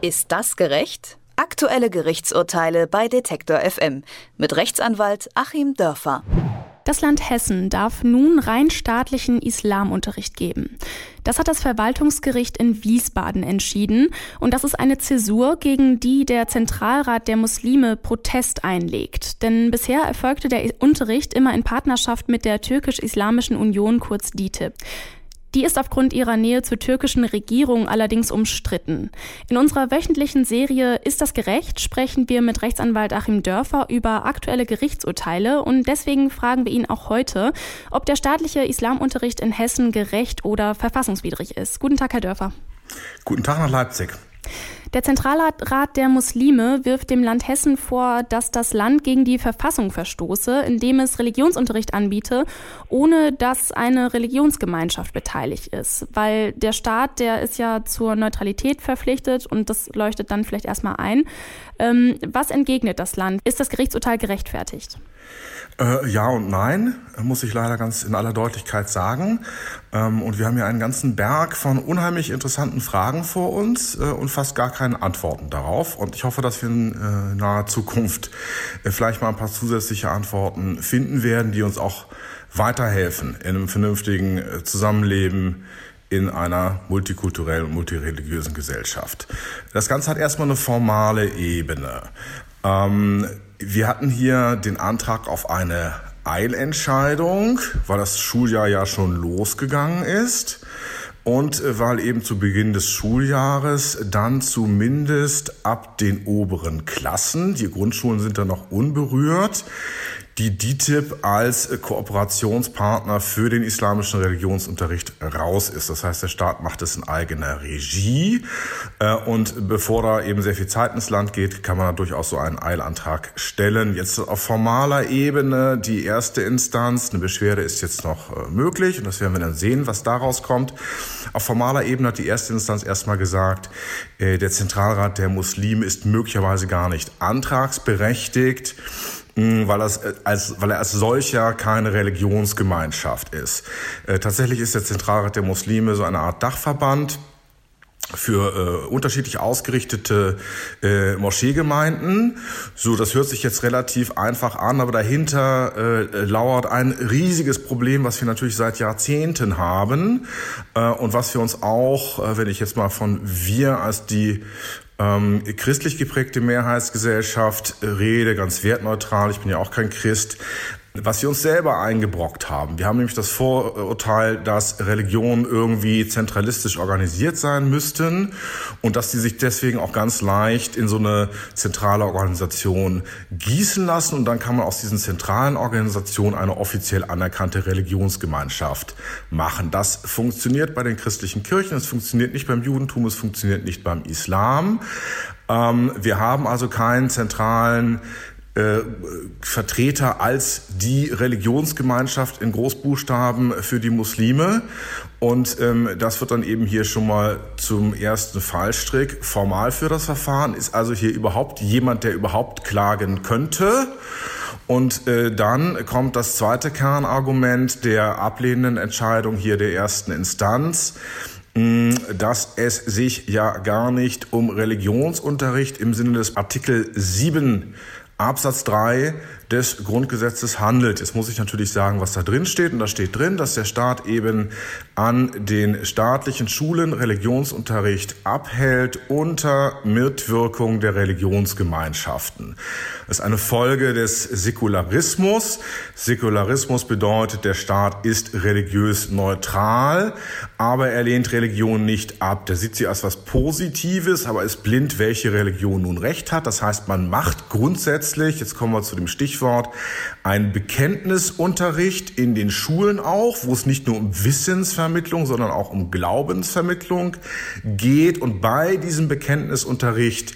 Ist das gerecht? Aktuelle Gerichtsurteile bei Detektor FM mit Rechtsanwalt Achim Dörfer. Das Land Hessen darf nun rein staatlichen Islamunterricht geben. Das hat das Verwaltungsgericht in Wiesbaden entschieden und das ist eine Zäsur, gegen die der Zentralrat der Muslime Protest einlegt. Denn bisher erfolgte der Unterricht immer in Partnerschaft mit der türkisch-islamischen Union kurz DITIB. Die ist aufgrund ihrer Nähe zur türkischen Regierung allerdings umstritten. In unserer wöchentlichen Serie Ist das gerecht? sprechen wir mit Rechtsanwalt Achim Dörfer über aktuelle Gerichtsurteile und deswegen fragen wir ihn auch heute, ob der staatliche Islamunterricht in Hessen gerecht oder verfassungswidrig ist. Guten Tag, Herr Dörfer. Guten Tag nach Leipzig. Der Zentralrat der Muslime wirft dem Land Hessen vor, dass das Land gegen die Verfassung verstoße, indem es Religionsunterricht anbiete, ohne dass eine Religionsgemeinschaft beteiligt ist. Weil der Staat, der ist ja zur Neutralität verpflichtet und das leuchtet dann vielleicht erstmal ein. Ähm, was entgegnet das Land? Ist das Gerichtsurteil gerechtfertigt? Äh, ja und nein, muss ich leider ganz in aller Deutlichkeit sagen. Ähm, und wir haben hier einen ganzen Berg von unheimlich interessanten Fragen vor uns äh, und fast gar keine Antworten darauf. Und ich hoffe, dass wir in äh, naher Zukunft äh, vielleicht mal ein paar zusätzliche Antworten finden werden, die uns auch weiterhelfen in einem vernünftigen äh, Zusammenleben in einer multikulturellen und multireligiösen Gesellschaft. Das Ganze hat erstmal eine formale Ebene. Ähm, wir hatten hier den Antrag auf eine Eilentscheidung, weil das Schuljahr ja schon losgegangen ist und äh, weil eben zu Beginn des Schuljahres dann zumindest ab den oberen Klassen, die Grundschulen sind dann noch unberührt, die DITIB als Kooperationspartner für den islamischen Religionsunterricht raus ist. Das heißt, der Staat macht es in eigener Regie. Äh, und bevor da eben sehr viel Zeit ins Land geht, kann man da durchaus so einen Eilantrag stellen. Jetzt auf formaler Ebene die erste Instanz. Eine Beschwerde ist jetzt noch äh, möglich und das werden wir dann sehen, was daraus kommt. Auf formaler Ebene hat die erste Instanz erstmal gesagt, äh, der Zentralrat der Muslime ist möglicherweise gar nicht antragsberechtigt weil, das äh, als, weil er als solcher keine Religionsgemeinschaft ist. Äh, tatsächlich ist der Zentralrat der Muslime so eine Art Dachverband für äh, unterschiedlich ausgerichtete äh, Moscheegemeinden. So, das hört sich jetzt relativ einfach an, aber dahinter äh, lauert ein riesiges Problem, was wir natürlich seit Jahrzehnten haben äh, und was wir uns auch, äh, wenn ich jetzt mal von wir als die ähm, christlich geprägte Mehrheitsgesellschaft rede, ganz wertneutral, ich bin ja auch kein Christ, was wir uns selber eingebrockt haben. Wir haben nämlich das Vorurteil, dass Religionen irgendwie zentralistisch organisiert sein müssten und dass sie sich deswegen auch ganz leicht in so eine zentrale Organisation gießen lassen und dann kann man aus diesen zentralen Organisationen eine offiziell anerkannte Religionsgemeinschaft machen. Das funktioniert bei den christlichen Kirchen, es funktioniert nicht beim Judentum, es funktioniert nicht beim Islam. Ähm, wir haben also keinen zentralen äh, Vertreter als die Religionsgemeinschaft in Großbuchstaben für die Muslime. Und ähm, das wird dann eben hier schon mal zum ersten Fallstrick formal für das Verfahren. Ist also hier überhaupt jemand, der überhaupt klagen könnte? Und äh, dann kommt das zweite Kernargument der ablehnenden Entscheidung hier der ersten Instanz dass es sich ja gar nicht um Religionsunterricht im Sinne des Artikel 7 Absatz 3 des Grundgesetzes handelt. Jetzt muss ich natürlich sagen, was da drin steht. Und da steht drin, dass der Staat eben an den staatlichen Schulen Religionsunterricht abhält unter Mitwirkung der Religionsgemeinschaften. Das ist eine Folge des Säkularismus. Säkularismus bedeutet, der Staat ist religiös neutral, aber er lehnt Religion nicht ab. Der sieht sie als was Positives, aber ist blind, welche Religion nun recht hat. Das heißt, man macht grundsätzlich, jetzt kommen wir zu dem Stichwort, Stichwort ein Bekenntnisunterricht in den Schulen auch, wo es nicht nur um Wissensvermittlung, sondern auch um Glaubensvermittlung geht. Und bei diesem Bekenntnisunterricht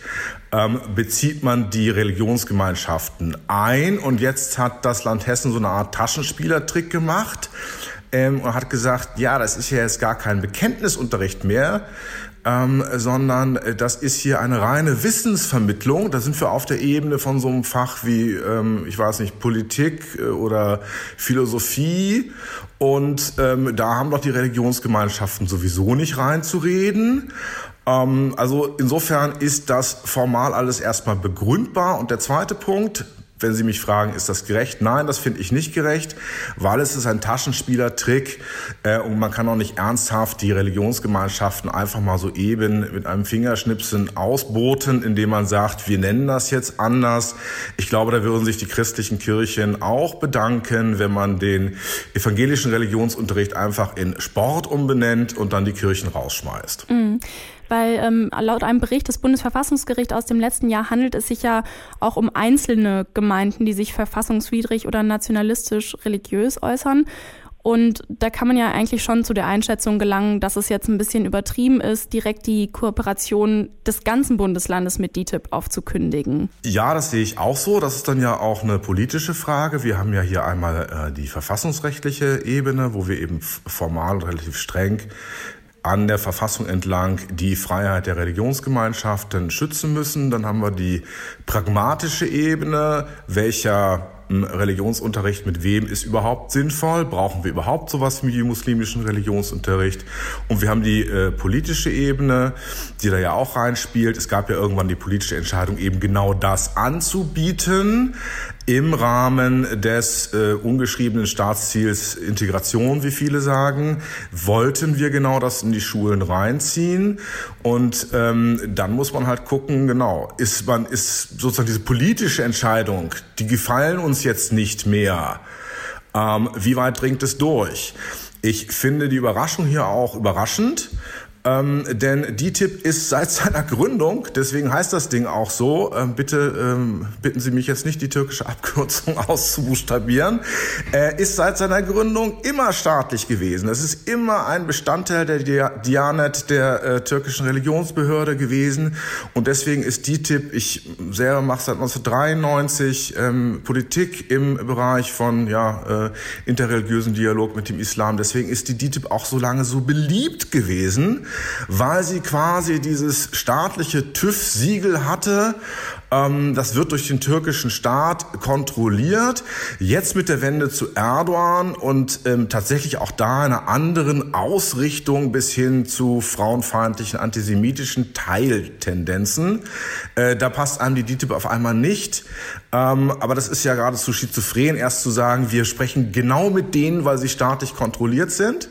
ähm, bezieht man die Religionsgemeinschaften ein. Und jetzt hat das Land Hessen so eine Art Taschenspielertrick gemacht ähm, und hat gesagt, ja, das ist ja jetzt gar kein Bekenntnisunterricht mehr, ähm, sondern äh, das ist hier eine reine Wissensvermittlung. Da sind wir auf der Ebene von so einem Fach wie, ähm, ich weiß nicht, Politik äh, oder Philosophie. Und ähm, da haben doch die Religionsgemeinschaften sowieso nicht reinzureden. Ähm, also insofern ist das formal alles erstmal begründbar. Und der zweite Punkt, wenn Sie mich fragen, ist das gerecht? Nein, das finde ich nicht gerecht, weil es ist ein Taschenspielertrick äh, und man kann auch nicht ernsthaft die Religionsgemeinschaften einfach mal so eben mit einem Fingerschnipsen ausboten, indem man sagt, wir nennen das jetzt anders. Ich glaube, da würden sich die christlichen Kirchen auch bedanken, wenn man den evangelischen Religionsunterricht einfach in Sport umbenennt und dann die Kirchen rausschmeißt. Mhm weil ähm, laut einem Bericht des Bundesverfassungsgerichts aus dem letzten Jahr handelt es sich ja auch um einzelne Gemeinden, die sich verfassungswidrig oder nationalistisch religiös äußern. Und da kann man ja eigentlich schon zu der Einschätzung gelangen, dass es jetzt ein bisschen übertrieben ist, direkt die Kooperation des ganzen Bundeslandes mit DITIB aufzukündigen. Ja, das sehe ich auch so. Das ist dann ja auch eine politische Frage. Wir haben ja hier einmal äh, die verfassungsrechtliche Ebene, wo wir eben formal relativ streng an der Verfassung entlang die Freiheit der Religionsgemeinschaften schützen müssen. Dann haben wir die pragmatische Ebene, welcher Religionsunterricht mit wem ist überhaupt sinnvoll? Brauchen wir überhaupt sowas wie muslimischen Religionsunterricht? Und wir haben die äh, politische Ebene, die da ja auch reinspielt. Es gab ja irgendwann die politische Entscheidung, eben genau das anzubieten im Rahmen des äh, ungeschriebenen Staatsziels Integration, wie viele sagen, wollten wir genau das in die Schulen reinziehen. Und ähm, dann muss man halt gucken, genau, ist man ist sozusagen diese politische Entscheidung, die gefallen uns jetzt nicht mehr. Ähm, wie weit dringt es durch? Ich finde die Überraschung hier auch überraschend. Ähm, denn DTIP ist seit seiner Gründung, deswegen heißt das Ding auch so, ähm, bitte ähm, bitten Sie mich jetzt nicht die türkische Abkürzung auszubuchstabieren, äh, ist seit seiner Gründung immer staatlich gewesen. Es ist immer ein Bestandteil der Dianet, der äh, türkischen Religionsbehörde gewesen. Und deswegen ist DTIP, ich selber mache seit 1993 ähm, Politik im Bereich von ja, äh, interreligiösen Dialog mit dem Islam, deswegen ist die DTIP auch so lange so beliebt gewesen weil sie quasi dieses staatliche TÜV-Siegel hatte. Ähm, das wird durch den türkischen Staat kontrolliert. Jetzt mit der Wende zu Erdogan und ähm, tatsächlich auch da einer anderen Ausrichtung bis hin zu frauenfeindlichen, antisemitischen Teiltendenzen. Äh, da passt einem die DITIB auf einmal nicht. Ähm, aber das ist ja geradezu schizophren, erst zu sagen, wir sprechen genau mit denen, weil sie staatlich kontrolliert sind.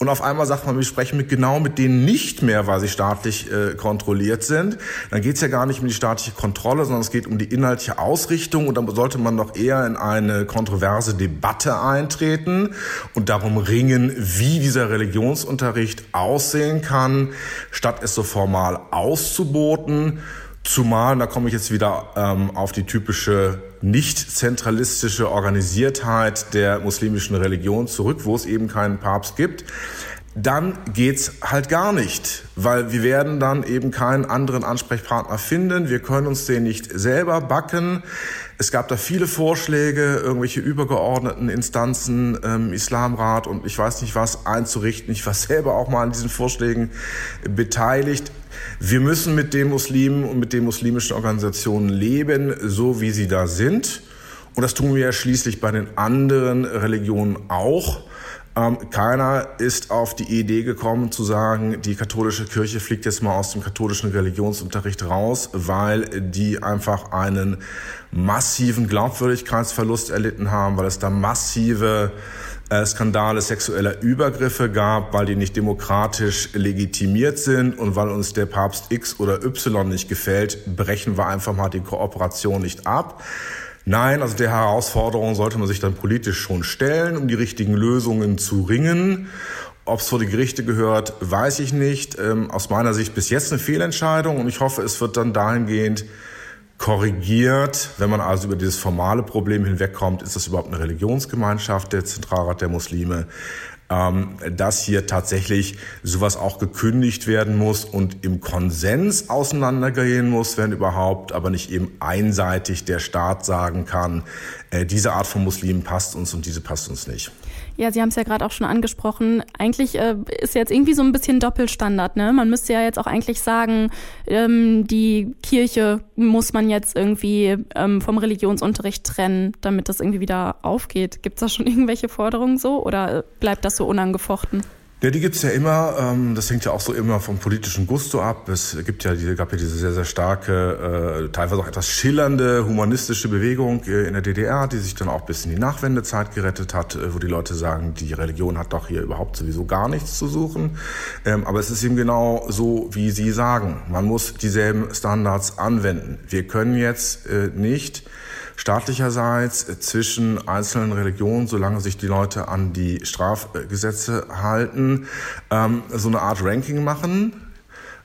Und auf einmal sagt man, wir sprechen mit genau mit denen nicht mehr, weil sie staatlich äh, kontrolliert sind. Dann geht es ja gar nicht um die staatliche Kontrolle, sondern es geht um die inhaltliche Ausrichtung. Und dann sollte man doch eher in eine kontroverse Debatte eintreten und darum ringen, wie dieser Religionsunterricht aussehen kann, statt es so formal auszuboten. Zumal, da komme ich jetzt wieder ähm, auf die typische nicht zentralistische Organisiertheit der muslimischen Religion zurück, wo es eben keinen Papst gibt, dann geht's halt gar nicht, weil wir werden dann eben keinen anderen Ansprechpartner finden. Wir können uns den nicht selber backen. Es gab da viele Vorschläge, irgendwelche übergeordneten Instanzen, ähm, Islamrat und ich weiß nicht was einzurichten. Ich war selber auch mal an diesen Vorschlägen beteiligt. Wir müssen mit den Muslimen und mit den muslimischen Organisationen leben, so wie sie da sind. Und das tun wir ja schließlich bei den anderen Religionen auch. Ähm, keiner ist auf die Idee gekommen zu sagen, die katholische Kirche fliegt jetzt mal aus dem katholischen Religionsunterricht raus, weil die einfach einen massiven Glaubwürdigkeitsverlust erlitten haben, weil es da massive Skandale sexueller Übergriffe gab, weil die nicht demokratisch legitimiert sind und weil uns der Papst X oder Y nicht gefällt, brechen wir einfach mal die Kooperation nicht ab. Nein, also der Herausforderung sollte man sich dann politisch schon stellen, um die richtigen Lösungen zu ringen. Ob es vor die Gerichte gehört, weiß ich nicht. Ähm, aus meiner Sicht bis jetzt eine Fehlentscheidung und ich hoffe, es wird dann dahingehend korrigiert. Wenn man also über dieses formale Problem hinwegkommt, ist das überhaupt eine Religionsgemeinschaft, der Zentralrat der Muslime, ähm, dass hier tatsächlich sowas auch gekündigt werden muss und im Konsens auseinandergehen muss, wenn überhaupt, aber nicht eben einseitig der Staat sagen kann, äh, diese Art von Muslimen passt uns und diese passt uns nicht. Ja, Sie haben es ja gerade auch schon angesprochen. Eigentlich äh, ist jetzt irgendwie so ein bisschen Doppelstandard. Ne? Man müsste ja jetzt auch eigentlich sagen, ähm, die Kirche muss man jetzt irgendwie ähm, vom Religionsunterricht trennen, damit das irgendwie wieder aufgeht. Gibt es da schon irgendwelche Forderungen so oder bleibt das so unangefochten? Ja, die gibt's ja immer. Ähm, das hängt ja auch so immer vom politischen Gusto ab. Es gibt ja diese, gab ja diese sehr, sehr starke, äh, teilweise auch etwas schillernde humanistische Bewegung äh, in der DDR, die sich dann auch bis in die Nachwendezeit gerettet hat, äh, wo die Leute sagen, die Religion hat doch hier überhaupt sowieso gar nichts zu suchen. Ähm, aber es ist eben genau so, wie Sie sagen. Man muss dieselben Standards anwenden. Wir können jetzt nicht staatlicherseits zwischen einzelnen Religionen, solange sich die Leute an die Strafgesetze halten, ähm, so eine Art Ranking machen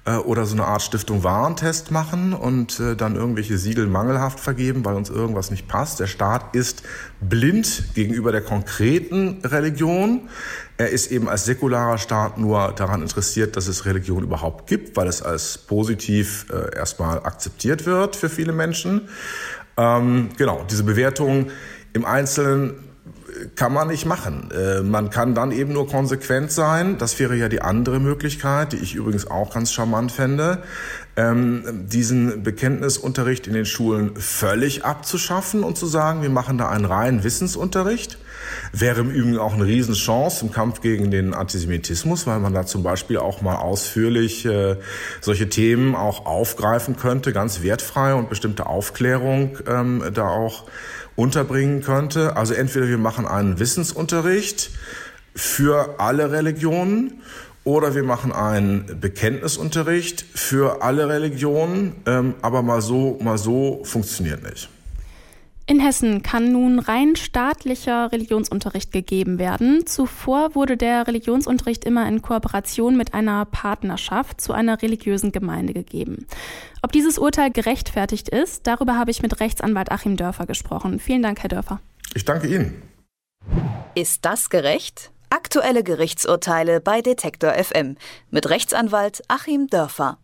äh, oder so eine Art Stiftung Warentest machen und äh, dann irgendwelche Siegel mangelhaft vergeben, weil uns irgendwas nicht passt. Der Staat ist blind gegenüber der konkreten Religion. Er ist eben als säkularer Staat nur daran interessiert, dass es Religion überhaupt gibt, weil es als positiv äh, erstmal akzeptiert wird für viele Menschen. Ähm, genau, diese Bewertung im Einzelnen kann man nicht machen. Äh, man kann dann eben nur konsequent sein. Das wäre ja die andere Möglichkeit, die ich übrigens auch ganz charmant fände, ähm, diesen Bekenntnisunterricht in den Schulen völlig abzuschaffen und zu sagen, wir machen da einen reinen Wissensunterricht. Wäre im Übrigen auch eine Riesenchance im Kampf gegen den Antisemitismus, weil man da zum Beispiel auch mal ausführlich äh, solche Themen auch aufgreifen könnte, ganz wertfrei und bestimmte Aufklärung ähm, da auch unterbringen könnte. Also entweder wir machen einen Wissensunterricht für alle Religionen oder wir machen einen Bekenntnisunterricht für alle Religionen, ähm, aber mal so, mal so funktioniert nicht. In Hessen kann nun rein staatlicher Religionsunterricht gegeben werden. Zuvor wurde der Religionsunterricht immer in Kooperation mit einer Partnerschaft zu einer religiösen Gemeinde gegeben. Ob dieses Urteil gerechtfertigt ist, darüber habe ich mit Rechtsanwalt Achim Dörfer gesprochen. Vielen Dank, Herr Dörfer. Ich danke Ihnen. Ist das gerecht? Aktuelle Gerichtsurteile bei Detektor FM mit Rechtsanwalt Achim Dörfer.